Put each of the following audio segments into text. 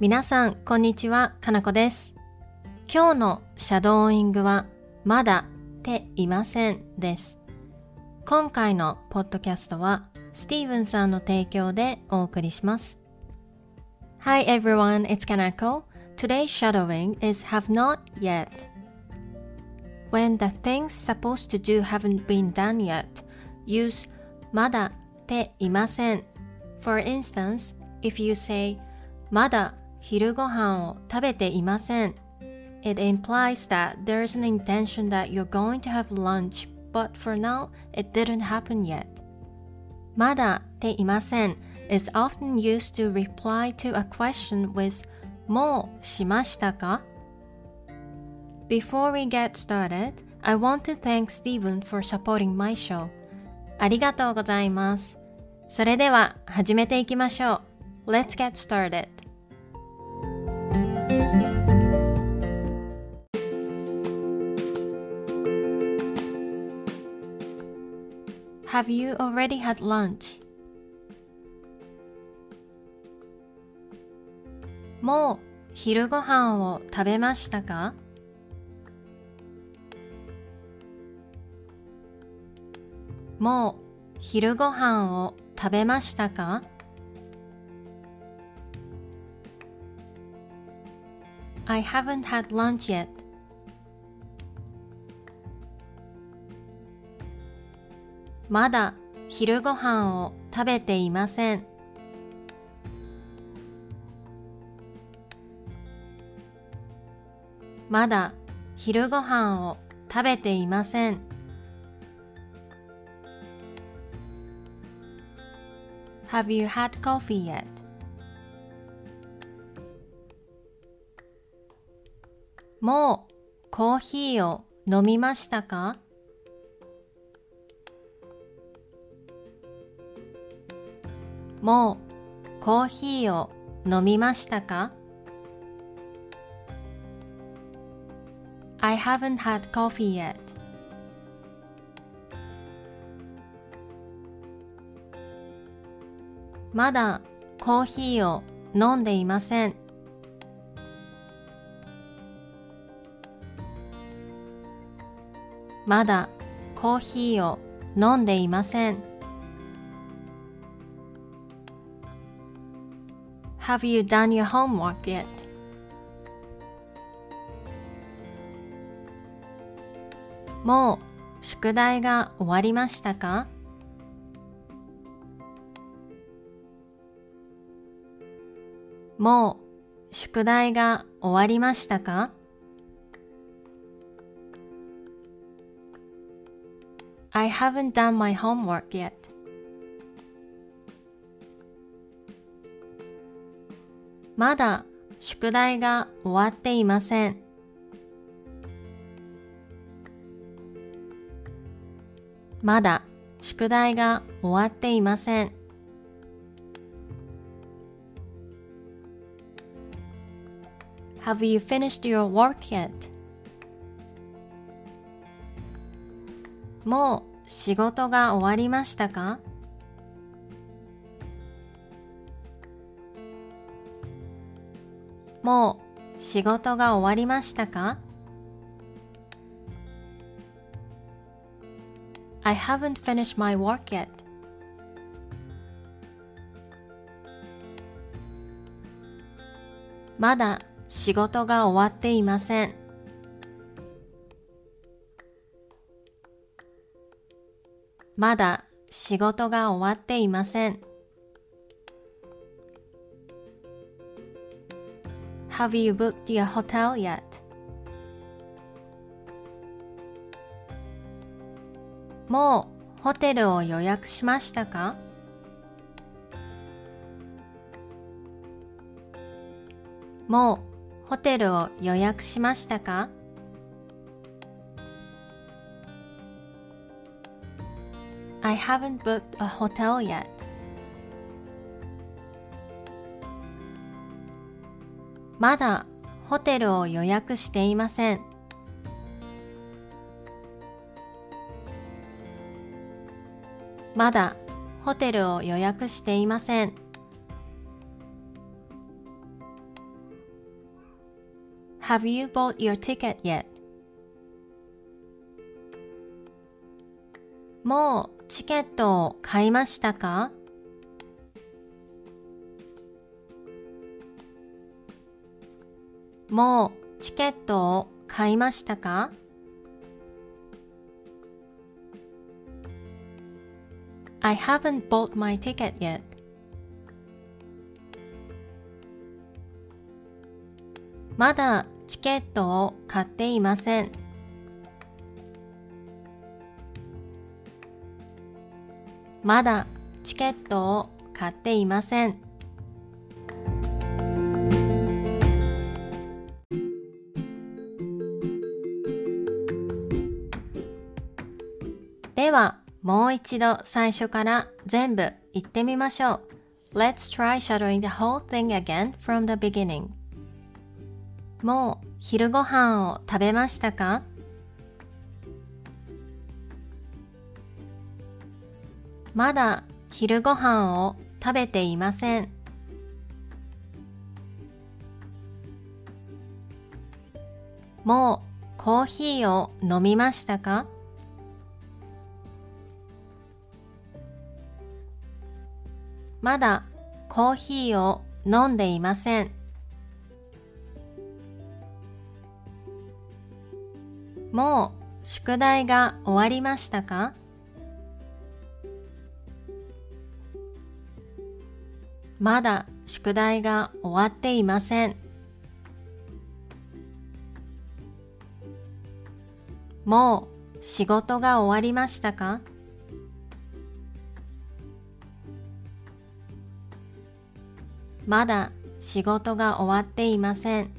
皆さん、こんにちは、かなこです。今日のシャドーイングは、まだていませんです。今回のポッドキャストは、スティーブンさんの提供でお送りします。Hi everyone, it's Kanako. Today's shadowing is have not yet. When the things supposed to do haven't been done yet, use まだていません。For instance, if you say まだ昼ご飯を食べていません It implies that there's an intention that you're going to have lunch, but for now, it didn't happen yet. まだっていません is often used to reply to a question with もうしましたか Before we get started, I want to thank Steven for supporting my show. ありがとうございます。それでは始めていきましょう。Let's get started. Have you already had lunch? もう昼ご飯を食べましたかもう昼ご飯を食べましたか I haven't had lunch yet. まだ昼ご飯を食べていません。まだ昼ご飯を食べていません。Have you had coffee yet? もうコーヒーを飲みましたか？もうコーヒーを飲みましたか？I haven't had coffee yet. まだコーヒーを飲んでいません。まだコーヒーを飲んでいません。Have you done your homework yet? もう宿題が終わりましたかもう宿題が終わりましたか I haven't done my homework yet. まだ宿題が終わっていません。まだ宿題が終わっていません。Have you finished your work yet? もう仕事が終わりましたか？もう仕事が終わりましたか？I haven't finished my work yet. まだ仕事が終わっていません。まだ仕事が終わっていません。Have you booked your hotel yet? もうホテルを予約しましたかもうホテルを予約しましたか I haven't booked a hotel yet. まだホテルを予約していません。まだホテルを予約していません。まもうチケットを買いましたか？もうチケットを買いましたか？I haven't bought my ticket yet. まだチケットを買っていません。まだチケットを買っていません。では、もう一度最初から全部言ってみましょう。Let's try shadowing the whole thing again from the beginning. もう昼ご飯を食べましたか？まだ昼ご飯を食べていません。もうコーヒーを飲みましたか？まだコーヒーを飲んでいません。もう宿題が終わりましたか？まだ宿題が終わっていません。もう仕事が終わりましたか？まだ仕事が終わっていません。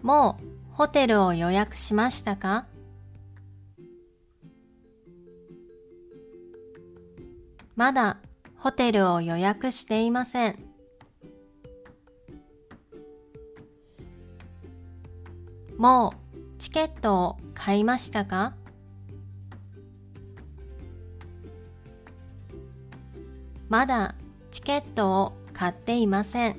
もうホテルを予約しましたか？まだホテルを予約していません。もうチケットを買いましたか？まだチケットを買っていません。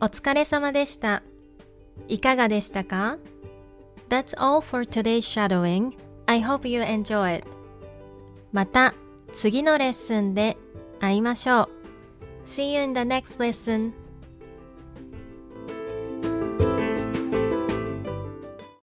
お疲れ様でした。いかがでしたか ?That's all for today's shadowing. I hope you enjoy it. また次のレッスンで会いましょう。See you in the next lesson.